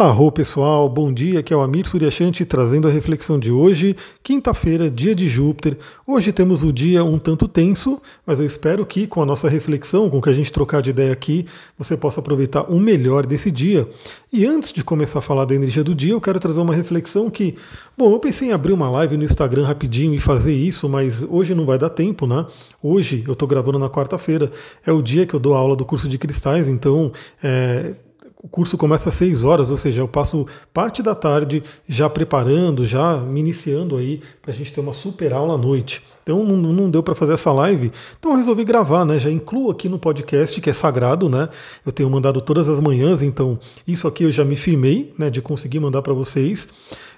Arro pessoal, bom dia, aqui é o Amir Suryashanti trazendo a reflexão de hoje, quinta-feira, dia de Júpiter. Hoje temos o dia um tanto tenso, mas eu espero que com a nossa reflexão, com o que a gente trocar de ideia aqui, você possa aproveitar o melhor desse dia. E antes de começar a falar da energia do dia, eu quero trazer uma reflexão que, bom, eu pensei em abrir uma live no Instagram rapidinho e fazer isso, mas hoje não vai dar tempo, né? Hoje eu estou gravando na quarta-feira, é o dia que eu dou a aula do curso de cristais, então é, o curso começa às 6 horas, ou seja, eu passo parte da tarde já preparando, já me iniciando aí para a gente ter uma super aula à noite. Então não, não deu para fazer essa live, então eu resolvi gravar, né? Já incluo aqui no podcast que é sagrado, né? Eu tenho mandado todas as manhãs, então isso aqui eu já me firmei, né? De conseguir mandar para vocês.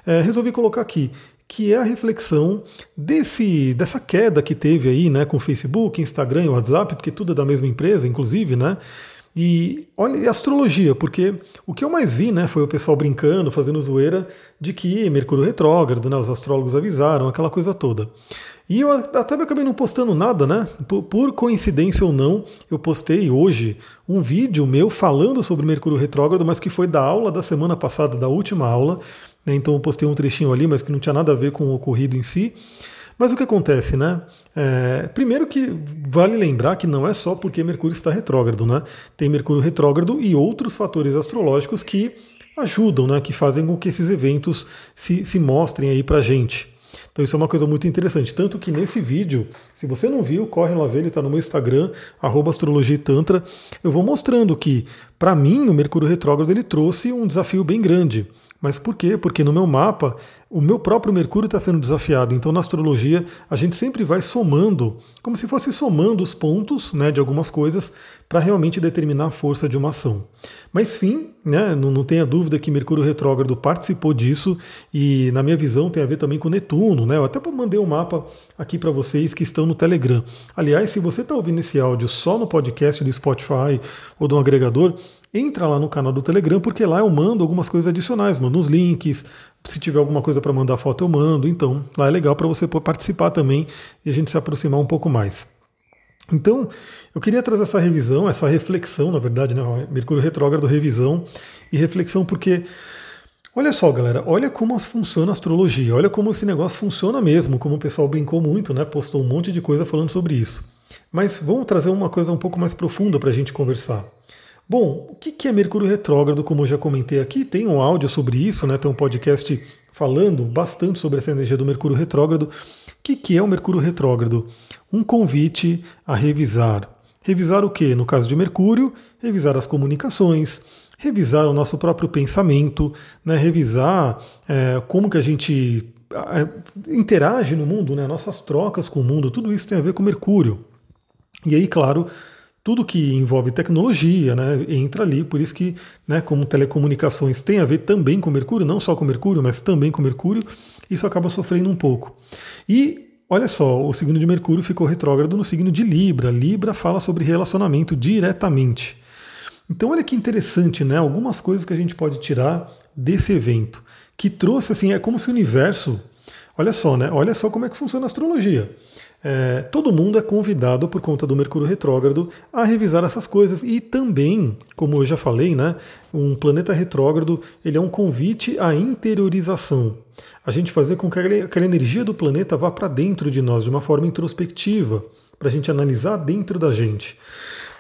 É, resolvi colocar aqui que é a reflexão desse dessa queda que teve aí, né? Com Facebook, Instagram, WhatsApp, porque tudo é da mesma empresa, inclusive, né? E olha, e astrologia, porque o que eu mais vi né, foi o pessoal brincando, fazendo zoeira de que Mercúrio retrógrado, né, os astrólogos avisaram, aquela coisa toda. E eu até acabei não postando nada, né? Por, por, coincidência ou não, eu postei hoje um vídeo meu falando sobre Mercúrio retrógrado, mas que foi da aula da semana passada, da última aula. Né, então eu postei um trechinho ali, mas que não tinha nada a ver com o ocorrido em si. Mas o que acontece, né? É, primeiro que vale lembrar que não é só porque Mercúrio está retrógrado, né? Tem Mercúrio retrógrado e outros fatores astrológicos que ajudam, né? Que fazem com que esses eventos se, se mostrem aí pra gente. Então isso é uma coisa muito interessante. Tanto que nesse vídeo, se você não viu, corre lá ver, ele está no meu Instagram, astrologia e tantra. Eu vou mostrando que, para mim, o Mercúrio retrógrado ele trouxe um desafio bem grande. Mas por quê? Porque no meu mapa, o meu próprio Mercúrio está sendo desafiado. Então, na astrologia, a gente sempre vai somando, como se fosse somando os pontos né, de algumas coisas para realmente determinar a força de uma ação. Mas, fim, né, não, não tenha dúvida que Mercúrio retrógrado participou disso e, na minha visão, tem a ver também com Netuno. Né? Eu até mandei um mapa aqui para vocês que estão no Telegram. Aliás, se você está ouvindo esse áudio só no podcast do Spotify ou do agregador, entra lá no canal do Telegram, porque lá eu mando algumas coisas adicionais, mando uns links, se tiver alguma coisa para mandar foto eu mando, então lá é legal para você participar também e a gente se aproximar um pouco mais. Então, eu queria trazer essa revisão, essa reflexão, na verdade, né? Mercúrio retrógrado, revisão e reflexão, porque olha só, galera, olha como funciona a astrologia, olha como esse negócio funciona mesmo, como o pessoal brincou muito, né? Postou um monte de coisa falando sobre isso. Mas vamos trazer uma coisa um pouco mais profunda para a gente conversar. Bom, o que é Mercúrio retrógrado? Como eu já comentei aqui, tem um áudio sobre isso, né? tem um podcast falando bastante sobre essa energia do Mercúrio retrógrado. O que é o Mercúrio retrógrado? Um convite a revisar. Revisar o que? No caso de Mercúrio, revisar as comunicações, revisar o nosso próprio pensamento, né? revisar é, como que a gente é, interage no mundo, né? nossas trocas com o mundo, tudo isso tem a ver com Mercúrio. E aí, claro, tudo que envolve tecnologia né, entra ali, por isso que, né, como telecomunicações tem a ver também com Mercúrio, não só com Mercúrio, mas também com Mercúrio, isso acaba sofrendo um pouco. E olha só, o signo de Mercúrio ficou retrógrado no signo de Libra. Libra fala sobre relacionamento diretamente. Então olha que interessante, né? Algumas coisas que a gente pode tirar desse evento, que trouxe assim, é como se o universo, olha só, né? Olha só como é que funciona a astrologia. É, todo mundo é convidado por conta do Mercúrio retrógrado a revisar essas coisas e também, como eu já falei, né, um planeta retrógrado ele é um convite à interiorização. A gente fazer com que aquela energia do planeta vá para dentro de nós de uma forma introspectiva, para a gente analisar dentro da gente.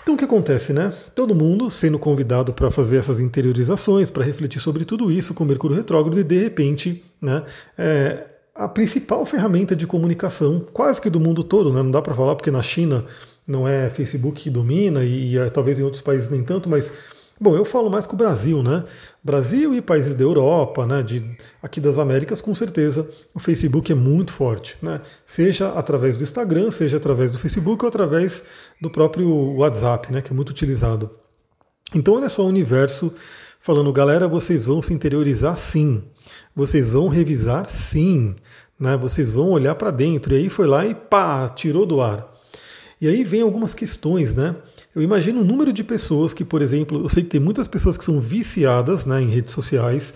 Então o que acontece, né? Todo mundo sendo convidado para fazer essas interiorizações, para refletir sobre tudo isso com Mercúrio retrógrado e de repente, né? É, a principal ferramenta de comunicação, quase que do mundo todo, né? não dá para falar porque na China não é Facebook que domina e, e é, talvez em outros países nem tanto, mas bom, eu falo mais com o Brasil, né? Brasil e países da Europa, né? De, aqui das Américas, com certeza o Facebook é muito forte, né? Seja através do Instagram, seja através do Facebook ou através do próprio WhatsApp, né? Que é muito utilizado. Então olha só o universo falando, galera, vocês vão se interiorizar sim. Vocês vão revisar sim, né? Vocês vão olhar para dentro. E aí foi lá e pá, tirou do ar. E aí vem algumas questões, né? Eu imagino o número de pessoas que, por exemplo, eu sei que tem muitas pessoas que são viciadas né, em redes sociais,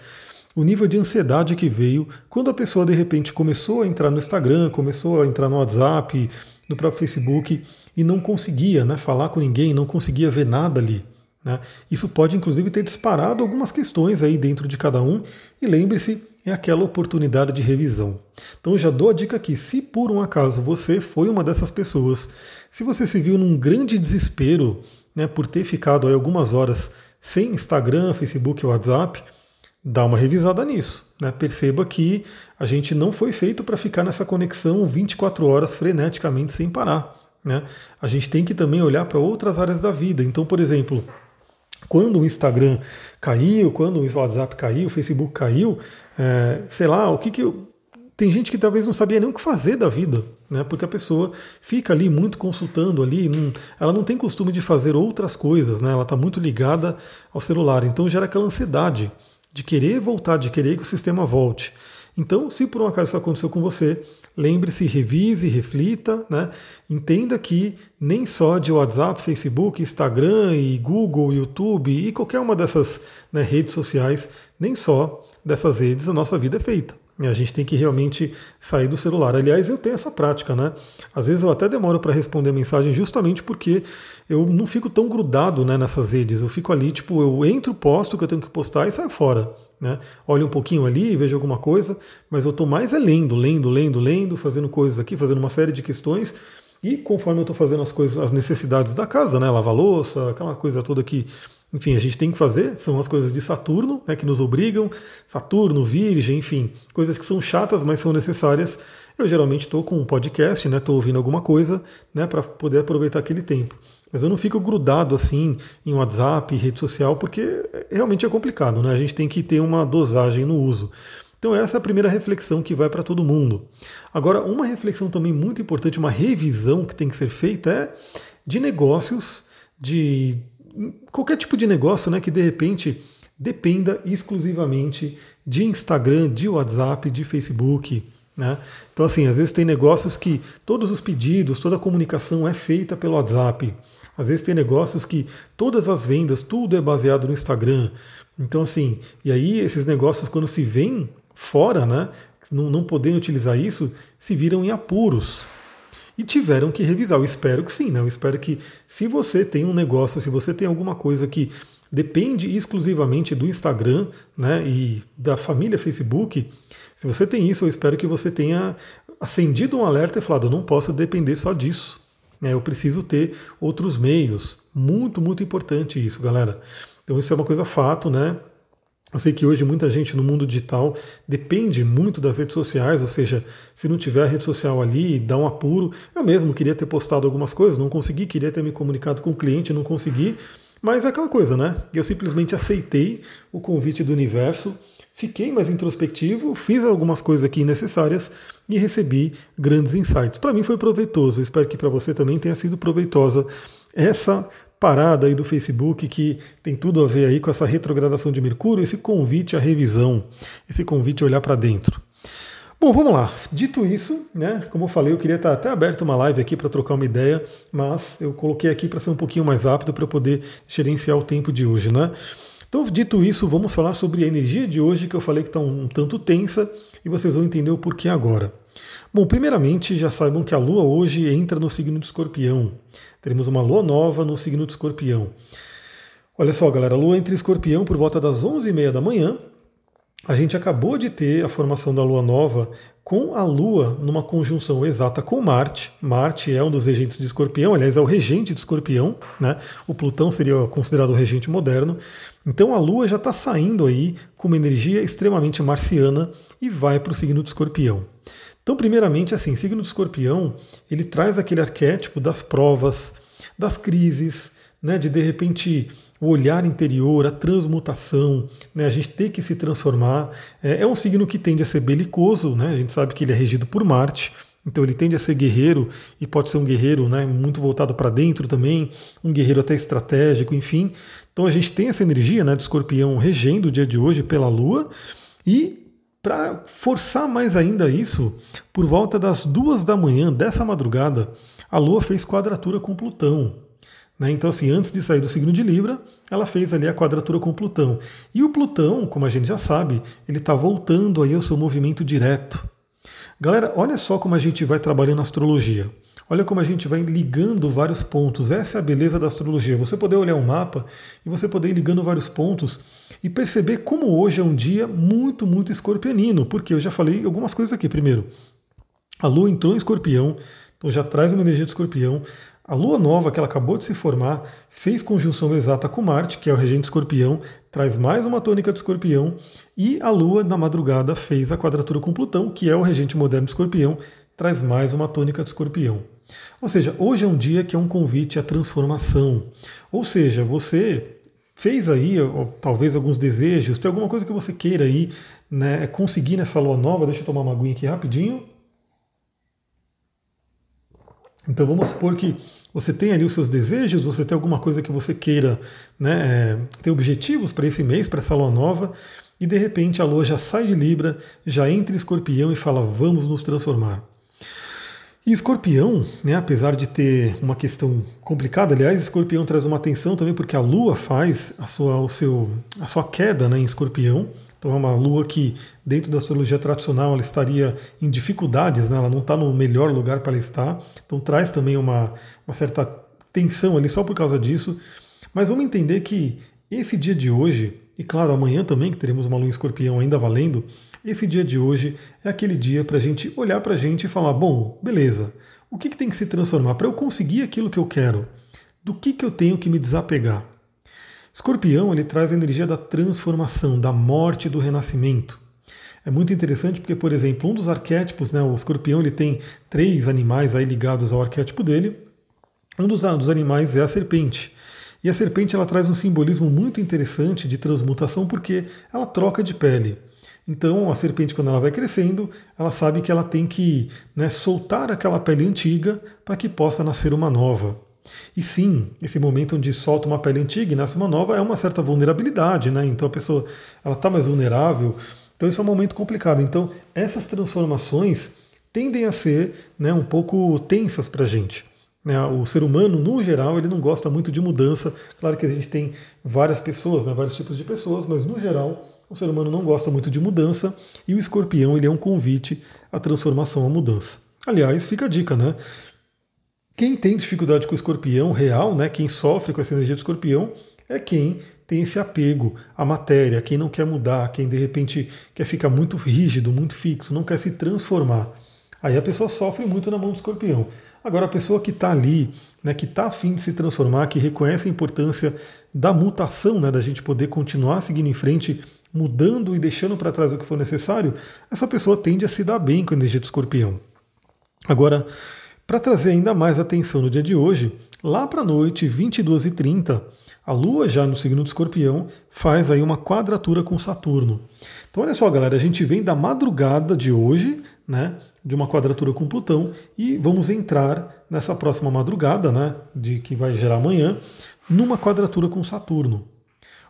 o nível de ansiedade que veio quando a pessoa de repente começou a entrar no Instagram, começou a entrar no WhatsApp, no próprio Facebook e não conseguia né, falar com ninguém, não conseguia ver nada ali. Né? Isso pode, inclusive, ter disparado algumas questões aí dentro de cada um. E lembre-se, é aquela oportunidade de revisão. Então já dou a dica aqui, se por um acaso você foi uma dessas pessoas, se você se viu num grande desespero né, por ter ficado aí algumas horas sem Instagram, Facebook WhatsApp, dá uma revisada nisso. Né? Perceba que a gente não foi feito para ficar nessa conexão 24 horas freneticamente sem parar. Né? A gente tem que também olhar para outras áreas da vida. Então, por exemplo, quando o Instagram caiu, quando o WhatsApp caiu, o Facebook caiu, é, sei lá, o que que eu, tem gente que talvez não sabia nem o que fazer da vida, né? Porque a pessoa fica ali muito consultando ali, não, ela não tem costume de fazer outras coisas, né? Ela está muito ligada ao celular, então gera aquela ansiedade de querer voltar, de querer que o sistema volte. Então, se por um acaso isso aconteceu com você, lembre-se, revise, reflita, né? entenda que nem só de WhatsApp, Facebook, Instagram e Google, YouTube e qualquer uma dessas né, redes sociais, nem só dessas redes a nossa vida é feita. A gente tem que realmente sair do celular. Aliás, eu tenho essa prática, né? Às vezes eu até demoro para responder mensagem justamente porque eu não fico tão grudado né, nessas redes. Eu fico ali, tipo, eu entro, posto o que eu tenho que postar e saio fora. Né? Olho um pouquinho ali, vejo alguma coisa, mas eu estou mais é lendo, lendo, lendo, lendo, fazendo coisas aqui, fazendo uma série de questões. E conforme eu estou fazendo as coisas, as necessidades da casa, né? Lavar louça, aquela coisa toda que enfim, a gente tem que fazer, são as coisas de Saturno, né, que nos obrigam, Saturno, Virgem, enfim, coisas que são chatas, mas são necessárias. Eu geralmente estou com um podcast, estou né, ouvindo alguma coisa, né, para poder aproveitar aquele tempo. Mas eu não fico grudado assim em WhatsApp, rede social, porque realmente é complicado, né? A gente tem que ter uma dosagem no uso. Então essa é a primeira reflexão que vai para todo mundo. Agora, uma reflexão também muito importante, uma revisão que tem que ser feita é de negócios, de qualquer tipo de negócio né, que de repente dependa exclusivamente de Instagram, de WhatsApp, de Facebook. Né? Então, assim, às vezes tem negócios que todos os pedidos, toda a comunicação é feita pelo WhatsApp. Às vezes tem negócios que todas as vendas, tudo é baseado no Instagram. Então, assim, e aí esses negócios, quando se vêm fora, né, não, não podendo utilizar isso, se viram em apuros e tiveram que revisar. Eu espero que sim, né? Eu espero que se você tem um negócio, se você tem alguma coisa que depende exclusivamente do Instagram né, e da família Facebook, se você tem isso, eu espero que você tenha acendido um alerta e falado, eu não posso depender só disso. Né, eu preciso ter outros meios. Muito, muito importante isso, galera. Então isso é uma coisa fato, né? Eu sei que hoje muita gente no mundo digital depende muito das redes sociais, ou seja, se não tiver a rede social ali, dá um apuro. Eu mesmo queria ter postado algumas coisas, não consegui, queria ter me comunicado com o cliente, não consegui. Mas é aquela coisa, né? Eu simplesmente aceitei o convite do universo, fiquei mais introspectivo, fiz algumas coisas aqui necessárias e recebi grandes insights. Para mim foi proveitoso, espero que para você também tenha sido proveitosa essa parada aí do Facebook que tem tudo a ver aí com essa retrogradação de Mercúrio, esse convite à revisão, esse convite a olhar para dentro. Bom, vamos lá. Dito isso, né, como eu falei, eu queria estar até aberto uma live aqui para trocar uma ideia, mas eu coloquei aqui para ser um pouquinho mais rápido para poder gerenciar o tempo de hoje, né? Então, dito isso, vamos falar sobre a energia de hoje que eu falei que está um tanto tensa e vocês vão entender o porquê agora. Bom, primeiramente, já saibam que a Lua hoje entra no signo de Escorpião. Teremos uma lua nova no signo de escorpião. Olha só, galera, a lua entra em escorpião por volta das 11h30 da manhã. A gente acabou de ter a formação da lua nova com a lua numa conjunção exata com Marte. Marte é um dos regentes de escorpião, aliás, é o regente de escorpião, né? O Plutão seria considerado o regente moderno. Então a lua já está saindo aí com uma energia extremamente marciana e vai para o signo de escorpião. Então, primeiramente, assim, signo de escorpião, ele traz aquele arquétipo das provas, das crises, né, de de repente o olhar interior, a transmutação, né, a gente ter que se transformar. É, é, um signo que tende a ser belicoso, né, a gente sabe que ele é regido por Marte, então ele tende a ser guerreiro e pode ser um guerreiro né, muito voltado para dentro também, um guerreiro até estratégico, enfim. Então a gente tem essa energia né, do escorpião regendo o dia de hoje pela Lua e para forçar mais ainda isso, por volta das duas da manhã dessa madrugada, a Lua fez quadratura com Plutão. Né? Então, assim, antes de sair do signo de Libra, ela fez ali a quadratura com Plutão. E o Plutão, como a gente já sabe, ele está voltando aí ao seu movimento direto. Galera, olha só como a gente vai trabalhando astrologia. Olha como a gente vai ligando vários pontos. Essa é a beleza da astrologia. Você poder olhar um mapa e você poder ir ligando vários pontos e perceber como hoje é um dia muito, muito escorpionino. Porque eu já falei algumas coisas aqui. Primeiro, a Lua entrou em escorpião, então já traz uma energia de escorpião. A lua nova que ela acabou de se formar fez conjunção exata com Marte, que é o regente escorpião, traz mais uma tônica de escorpião, e a lua na madrugada fez a quadratura com Plutão, que é o regente moderno de escorpião, traz mais uma tônica de escorpião. Ou seja, hoje é um dia que é um convite à transformação. Ou seja, você fez aí talvez alguns desejos, tem alguma coisa que você queira aí né, conseguir nessa lua nova. Deixa eu tomar uma aguinha aqui rapidinho. Então vamos supor que você tem ali os seus desejos, você tem alguma coisa que você queira né, é, ter objetivos para esse mês, para essa lua nova, e de repente a lua já sai de Libra, já entra em escorpião e fala: vamos nos transformar. E escorpião, né, apesar de ter uma questão complicada, aliás, escorpião traz uma atenção também porque a lua faz a sua, o seu, a sua queda né, em escorpião. Então é uma lua que, dentro da astrologia tradicional, ela estaria em dificuldades, né? ela não está no melhor lugar para ela estar. Então traz também uma, uma certa tensão ali só por causa disso. Mas vamos entender que esse dia de hoje, e claro, amanhã também, que teremos uma lua em escorpião ainda valendo, esse dia de hoje é aquele dia para a gente olhar para a gente e falar: bom, beleza, o que, que tem que se transformar? Para eu conseguir aquilo que eu quero, do que, que eu tenho que me desapegar? Escorpião ele traz a energia da transformação, da morte do renascimento. É muito interessante porque, por exemplo, um dos arquétipos, né, o escorpião ele tem três animais aí ligados ao arquétipo dele. Um dos, dos animais é a serpente. E a serpente ela traz um simbolismo muito interessante de transmutação porque ela troca de pele. Então a serpente, quando ela vai crescendo, ela sabe que ela tem que né, soltar aquela pele antiga para que possa nascer uma nova. E sim, esse momento onde solta uma pele antiga e nasce uma nova é uma certa vulnerabilidade, né? Então a pessoa ela está mais vulnerável. Então isso é um momento complicado. Então essas transformações tendem a ser né, um pouco tensas para a gente. Né? O ser humano, no geral, ele não gosta muito de mudança. Claro que a gente tem várias pessoas, né, vários tipos de pessoas, mas no geral o ser humano não gosta muito de mudança e o escorpião ele é um convite à transformação, à mudança. Aliás, fica a dica, né? Quem tem dificuldade com o escorpião real, né, quem sofre com essa energia do escorpião, é quem tem esse apego à matéria, quem não quer mudar, quem de repente quer ficar muito rígido, muito fixo, não quer se transformar. Aí a pessoa sofre muito na mão do escorpião. Agora, a pessoa que está ali, né, que está afim de se transformar, que reconhece a importância da mutação, né, da gente poder continuar seguindo em frente, mudando e deixando para trás o que for necessário, essa pessoa tende a se dar bem com a energia do escorpião. Agora, para trazer ainda mais atenção no dia de hoje, lá para a noite, 22h30, a Lua, já no signo do escorpião, faz aí uma quadratura com Saturno. Então, olha só, galera, a gente vem da madrugada de hoje, né, de uma quadratura com Plutão, e vamos entrar nessa próxima madrugada, né, de que vai gerar amanhã, numa quadratura com Saturno.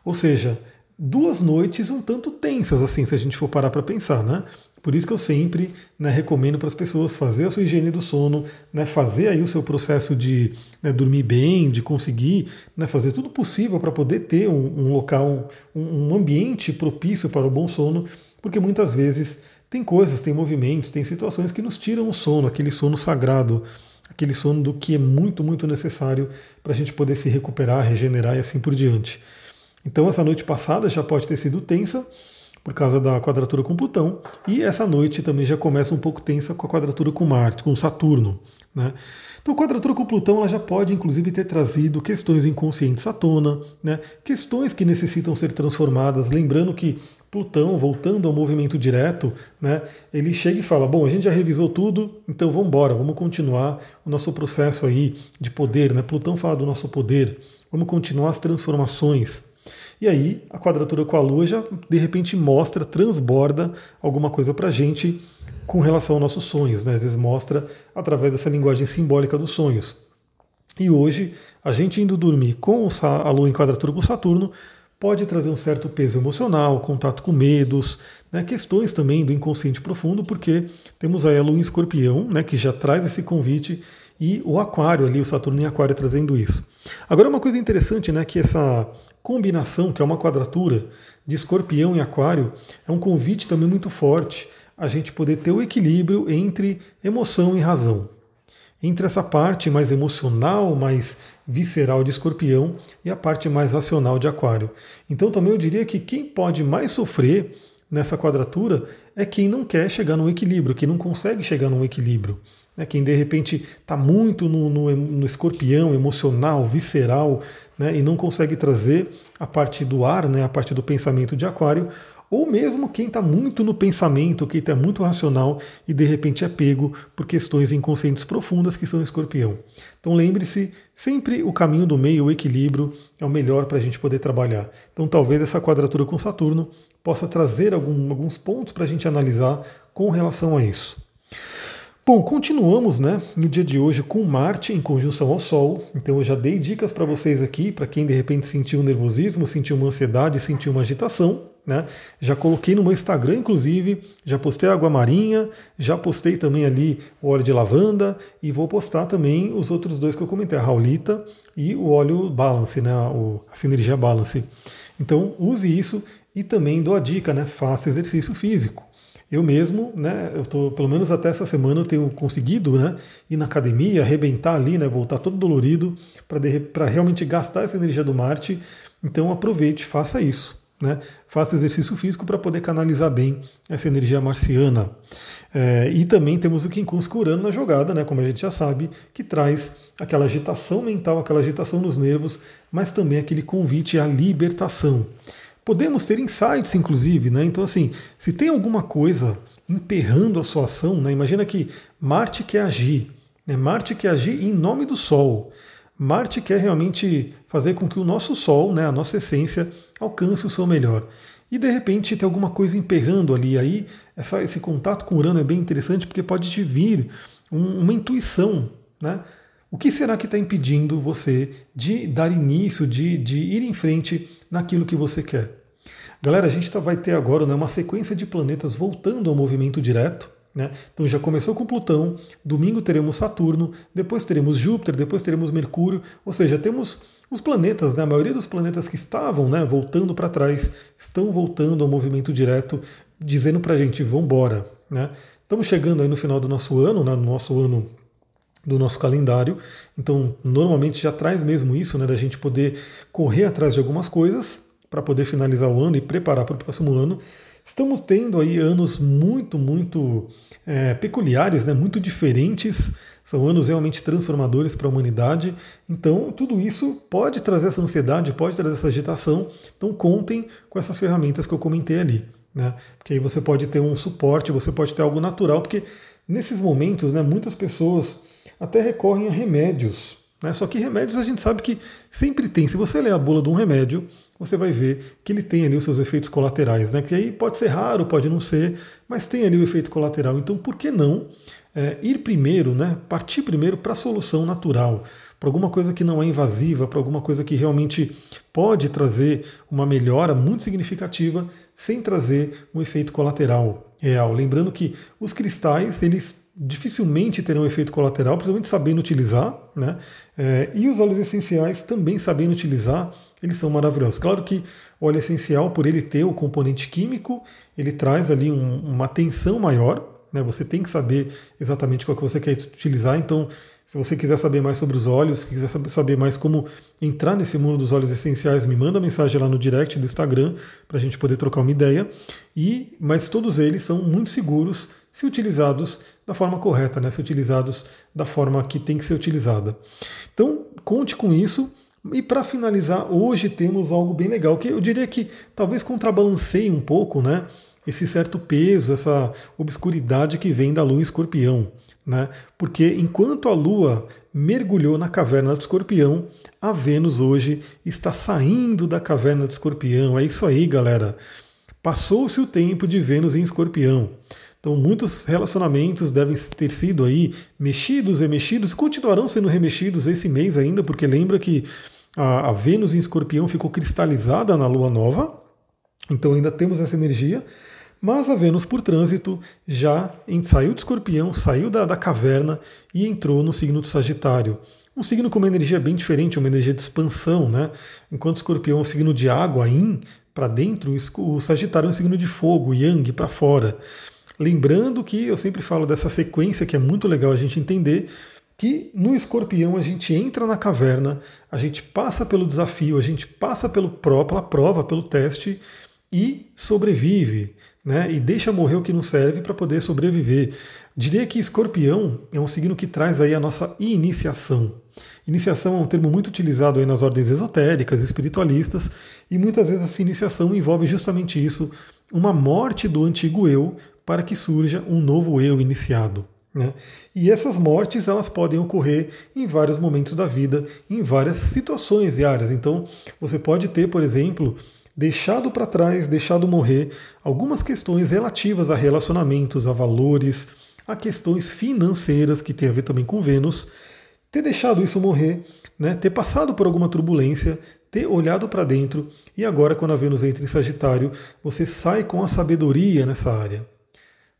Ou seja, duas noites um tanto tensas, assim, se a gente for parar para pensar, né? Por isso que eu sempre né, recomendo para as pessoas fazer a sua higiene do sono, né, fazer aí o seu processo de né, dormir bem, de conseguir né, fazer tudo possível para poder ter um, um local, um, um ambiente propício para o bom sono, porque muitas vezes tem coisas, tem movimentos, tem situações que nos tiram o sono, aquele sono sagrado, aquele sono do que é muito, muito necessário para a gente poder se recuperar, regenerar e assim por diante. Então essa noite passada já pode ter sido tensa, por causa da quadratura com Plutão. E essa noite também já começa um pouco tensa com a quadratura com Marte, com Saturno. Né? Então, a quadratura com Plutão ela já pode, inclusive, ter trazido questões inconscientes à tona, né? questões que necessitam ser transformadas. Lembrando que Plutão, voltando ao movimento direto, né, ele chega e fala: Bom, a gente já revisou tudo, então vamos embora, vamos continuar o nosso processo aí de poder. Né? Plutão fala do nosso poder, vamos continuar as transformações. E aí a quadratura com a Lua já de repente mostra, transborda alguma coisa para a gente com relação aos nossos sonhos. Né? Às vezes mostra através dessa linguagem simbólica dos sonhos. E hoje, a gente indo dormir com a Lua em quadratura com Saturno pode trazer um certo peso emocional, contato com medos, né? questões também do inconsciente profundo, porque temos aí a Lua em escorpião, né? que já traz esse convite, e o Aquário ali, o Saturno em Aquário trazendo isso. Agora, uma coisa interessante, né, que essa combinação, que é uma quadratura de escorpião e aquário, é um convite também muito forte a gente poder ter o equilíbrio entre emoção e razão. Entre essa parte mais emocional, mais visceral de escorpião e a parte mais racional de aquário. Então também eu diria que quem pode mais sofrer nessa quadratura é quem não quer chegar num equilíbrio, quem não consegue chegar num equilíbrio. Né? Quem de repente está muito no, no, no, escorpião emocional, visceral, né? e não consegue trazer a parte do ar, né? a parte do pensamento de aquário, ou mesmo quem está muito no pensamento, quem está muito racional e de repente é pego por questões inconscientes profundas que são escorpião. Então lembre-se, sempre o caminho do meio, o equilíbrio, é o melhor para a gente poder trabalhar. Então talvez essa quadratura com Saturno possa trazer algum, alguns pontos para a gente analisar com relação a isso. Bom, continuamos né, no dia de hoje com Marte em conjunção ao Sol. Então eu já dei dicas para vocês aqui, para quem de repente sentiu um nervosismo, sentiu uma ansiedade, sentiu uma agitação. Né? Já coloquei no meu Instagram, inclusive, já postei água marinha, já postei também ali o óleo de lavanda e vou postar também os outros dois que eu comentei, a Raulita e o óleo Balance, né? a Sinergia Balance. Então use isso e também dou a dica, né? faça exercício físico. Eu mesmo, né, eu tô, pelo menos até essa semana eu tenho conseguido, né, ir na academia, arrebentar ali, né, voltar todo dolorido para realmente gastar essa energia do Marte. Então aproveite, faça isso. Né? Faça exercício físico para poder canalizar bem essa energia marciana. É, e também temos o Quincunsko Urano na jogada, né? como a gente já sabe, que traz aquela agitação mental, aquela agitação nos nervos, mas também aquele convite à libertação. Podemos ter insights, inclusive, né? Então, assim, se tem alguma coisa emperrando a sua ação, né? imagina que Marte quer agir, né? Marte quer agir em nome do Sol. Marte quer realmente fazer com que o nosso Sol, né, a nossa essência, alcance o seu melhor. E de repente tem alguma coisa emperrando ali. Aí essa, esse contato com Urano é bem interessante porque pode te vir um, uma intuição. Né? O que será que está impedindo você de dar início, de, de ir em frente naquilo que você quer? Galera, a gente tá, vai ter agora né, uma sequência de planetas voltando ao movimento direto. Né? Então já começou com Plutão, domingo teremos Saturno, depois teremos Júpiter, depois teremos Mercúrio, ou seja, temos os planetas, né? a maioria dos planetas que estavam né, voltando para trás, estão voltando ao movimento direto, dizendo para a gente, vamos embora. Né? Estamos chegando aí no final do nosso ano, né, no nosso ano do nosso calendário, então normalmente já traz mesmo isso, né, da gente poder correr atrás de algumas coisas para poder finalizar o ano e preparar para o próximo ano. Estamos tendo aí anos muito, muito é, peculiares, né, muito diferentes. São anos realmente transformadores para a humanidade. Então, tudo isso pode trazer essa ansiedade, pode trazer essa agitação. Então, contem com essas ferramentas que eu comentei ali. Né? Porque aí você pode ter um suporte, você pode ter algo natural, porque nesses momentos, né, muitas pessoas até recorrem a remédios. Né? Só que remédios a gente sabe que sempre tem. Se você ler a bula de um remédio, você vai ver que ele tem ali os seus efeitos colaterais, né? Que aí pode ser raro, pode não ser, mas tem ali o efeito colateral. Então, por que não é, ir primeiro, né? Partir primeiro para a solução natural, para alguma coisa que não é invasiva, para alguma coisa que realmente pode trazer uma melhora muito significativa, sem trazer um efeito colateral real. Lembrando que os cristais, eles dificilmente terão efeito colateral, principalmente sabendo utilizar, né? É, e os óleos essenciais também sabendo utilizar, eles são maravilhosos. Claro que óleo essencial, por ele ter o componente químico, ele traz ali um, uma tensão maior, né? Você tem que saber exatamente qual que você quer utilizar, então se você quiser saber mais sobre os se quiser saber mais como entrar nesse mundo dos óleos essenciais, me manda mensagem lá no direct do Instagram para a gente poder trocar uma ideia. E, mas todos eles são muito seguros se utilizados da forma correta, né? se utilizados da forma que tem que ser utilizada. Então, conte com isso. E para finalizar, hoje temos algo bem legal, que eu diria que talvez contrabalanceie um pouco né, esse certo peso, essa obscuridade que vem da lua escorpião. Né? Porque enquanto a lua mergulhou na caverna do escorpião, a Vênus hoje está saindo da caverna do escorpião. É isso aí, galera. Passou-se o tempo de Vênus em escorpião. Então, muitos relacionamentos devem ter sido aí mexidos, remexidos, continuarão sendo remexidos esse mês ainda, porque lembra que a, a Vênus em Escorpião ficou cristalizada na Lua Nova, então ainda temos essa energia. Mas a Vênus por trânsito já saiu de Escorpião, saiu da, da caverna e entrou no signo do Sagitário. Um signo com uma energia bem diferente, uma energia de expansão, né? Enquanto Escorpião é um signo de água, Yin, para dentro, o Sagitário é um signo de fogo, Yang, para fora. Lembrando que eu sempre falo dessa sequência que é muito legal a gente entender, que no escorpião a gente entra na caverna, a gente passa pelo desafio, a gente passa pelo pró, pela prova, pelo teste e sobrevive, né? E deixa morrer o que não serve para poder sobreviver. Diria que escorpião é um signo que traz aí a nossa iniciação. Iniciação é um termo muito utilizado aí nas ordens esotéricas, espiritualistas, e muitas vezes essa iniciação envolve justamente isso, uma morte do antigo eu para que surja um novo eu iniciado. Né? E essas mortes elas podem ocorrer em vários momentos da vida, em várias situações e áreas. Então, você pode ter, por exemplo, deixado para trás, deixado morrer algumas questões relativas a relacionamentos, a valores, a questões financeiras que tem a ver também com Vênus, ter deixado isso morrer, né? ter passado por alguma turbulência, ter olhado para dentro e agora, quando a Vênus entra em Sagitário, você sai com a sabedoria nessa área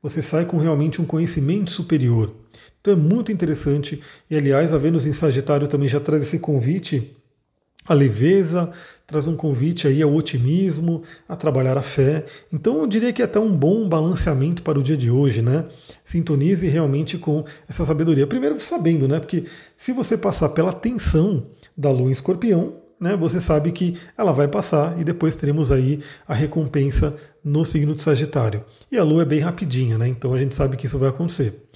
você sai com realmente um conhecimento superior. Então é muito interessante. E aliás, a Vênus em Sagitário também já traz esse convite à leveza, traz um convite aí ao otimismo, a trabalhar a fé. Então eu diria que é até um bom balanceamento para o dia de hoje, né? Sintonize realmente com essa sabedoria. Primeiro sabendo, né? Porque se você passar pela tensão da lua em escorpião, né, você sabe que ela vai passar e depois teremos aí a recompensa no signo de Sagitário. E a Lua é bem rapidinha, né, então a gente sabe que isso vai acontecer.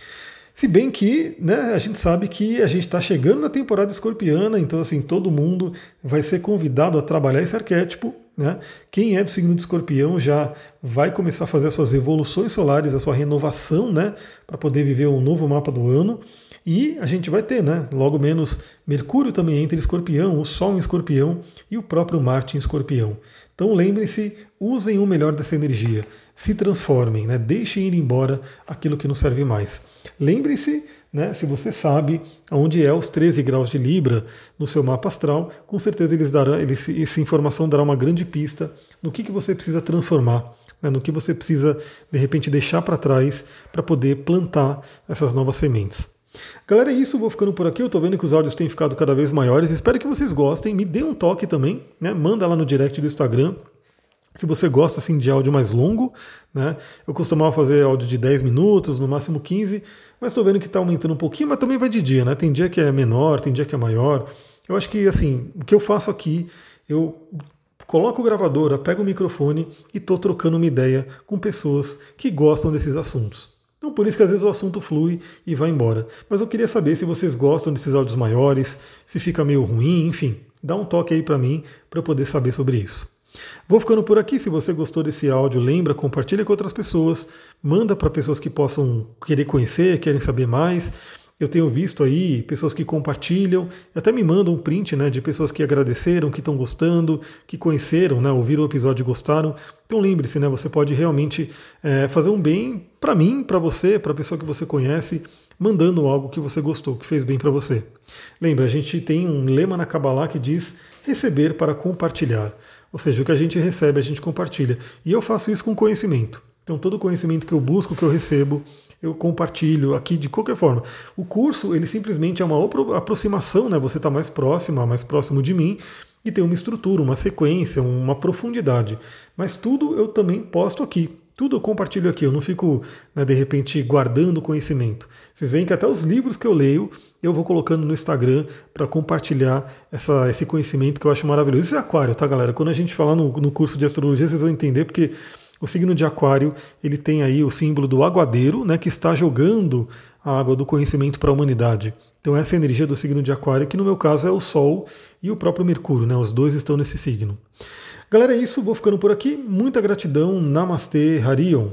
Se bem que né, a gente sabe que a gente está chegando na temporada escorpiana, então assim, todo mundo vai ser convidado a trabalhar esse arquétipo. Né? Quem é do signo de escorpião já vai começar a fazer as suas evoluções solares, a sua renovação, né, para poder viver um novo mapa do ano. E a gente vai ter, né? Logo menos Mercúrio também entra em escorpião, o Sol em escorpião e o próprio Marte em escorpião. Então lembrem-se, usem o melhor dessa energia, se transformem, né? deixem ir embora aquilo que não serve mais. Lembre-se, né, se você sabe onde é os 13 graus de Libra no seu mapa astral, com certeza eles darão, eles, essa informação dará uma grande pista no que, que você precisa transformar, né, no que você precisa de repente deixar para trás para poder plantar essas novas sementes. Galera, é isso, vou ficando por aqui. Eu tô vendo que os áudios têm ficado cada vez maiores. Espero que vocês gostem. Me dê um toque também, né? Manda lá no direct do Instagram. Se você gosta assim de áudio mais longo, né? Eu costumava fazer áudio de 10 minutos, no máximo 15, mas estou vendo que está aumentando um pouquinho, mas também vai de dia, né? Tem dia que é menor, tem dia que é maior. Eu acho que assim, o que eu faço aqui, eu coloco o gravador, pego o microfone e estou trocando uma ideia com pessoas que gostam desses assuntos. Então por isso que às vezes o assunto flui e vai embora. Mas eu queria saber se vocês gostam desses áudios maiores, se fica meio ruim, enfim, dá um toque aí para mim para eu poder saber sobre isso. Vou ficando por aqui. Se você gostou desse áudio, lembra, compartilha com outras pessoas, manda para pessoas que possam querer conhecer, querem saber mais. Eu tenho visto aí pessoas que compartilham, até me mandam um print né, de pessoas que agradeceram, que estão gostando, que conheceram, né, ouviram o episódio e gostaram. Então lembre-se, né, você pode realmente é, fazer um bem para mim, para você, para a pessoa que você conhece, mandando algo que você gostou, que fez bem para você. Lembra, a gente tem um lema na Kabbalah que diz receber para compartilhar. Ou seja, o que a gente recebe, a gente compartilha. E eu faço isso com conhecimento. Então todo conhecimento que eu busco, que eu recebo, eu compartilho aqui de qualquer forma. O curso, ele simplesmente é uma aproximação, né? Você está mais próximo, mais próximo de mim e tem uma estrutura, uma sequência, uma profundidade. Mas tudo eu também posto aqui. Tudo eu compartilho aqui, eu não fico, né, de repente, guardando conhecimento. Vocês veem que até os livros que eu leio, eu vou colocando no Instagram para compartilhar essa, esse conhecimento que eu acho maravilhoso. Isso é aquário, tá, galera? Quando a gente falar no, no curso de astrologia, vocês vão entender, porque o signo de Aquário ele tem aí o símbolo do aguadeiro, né, que está jogando a água do conhecimento para a humanidade. Então essa é energia do signo de Aquário, que no meu caso é o Sol e o próprio Mercúrio, né, os dois estão nesse signo. Galera, é isso, vou ficando por aqui. Muita gratidão. Namastê, Harion.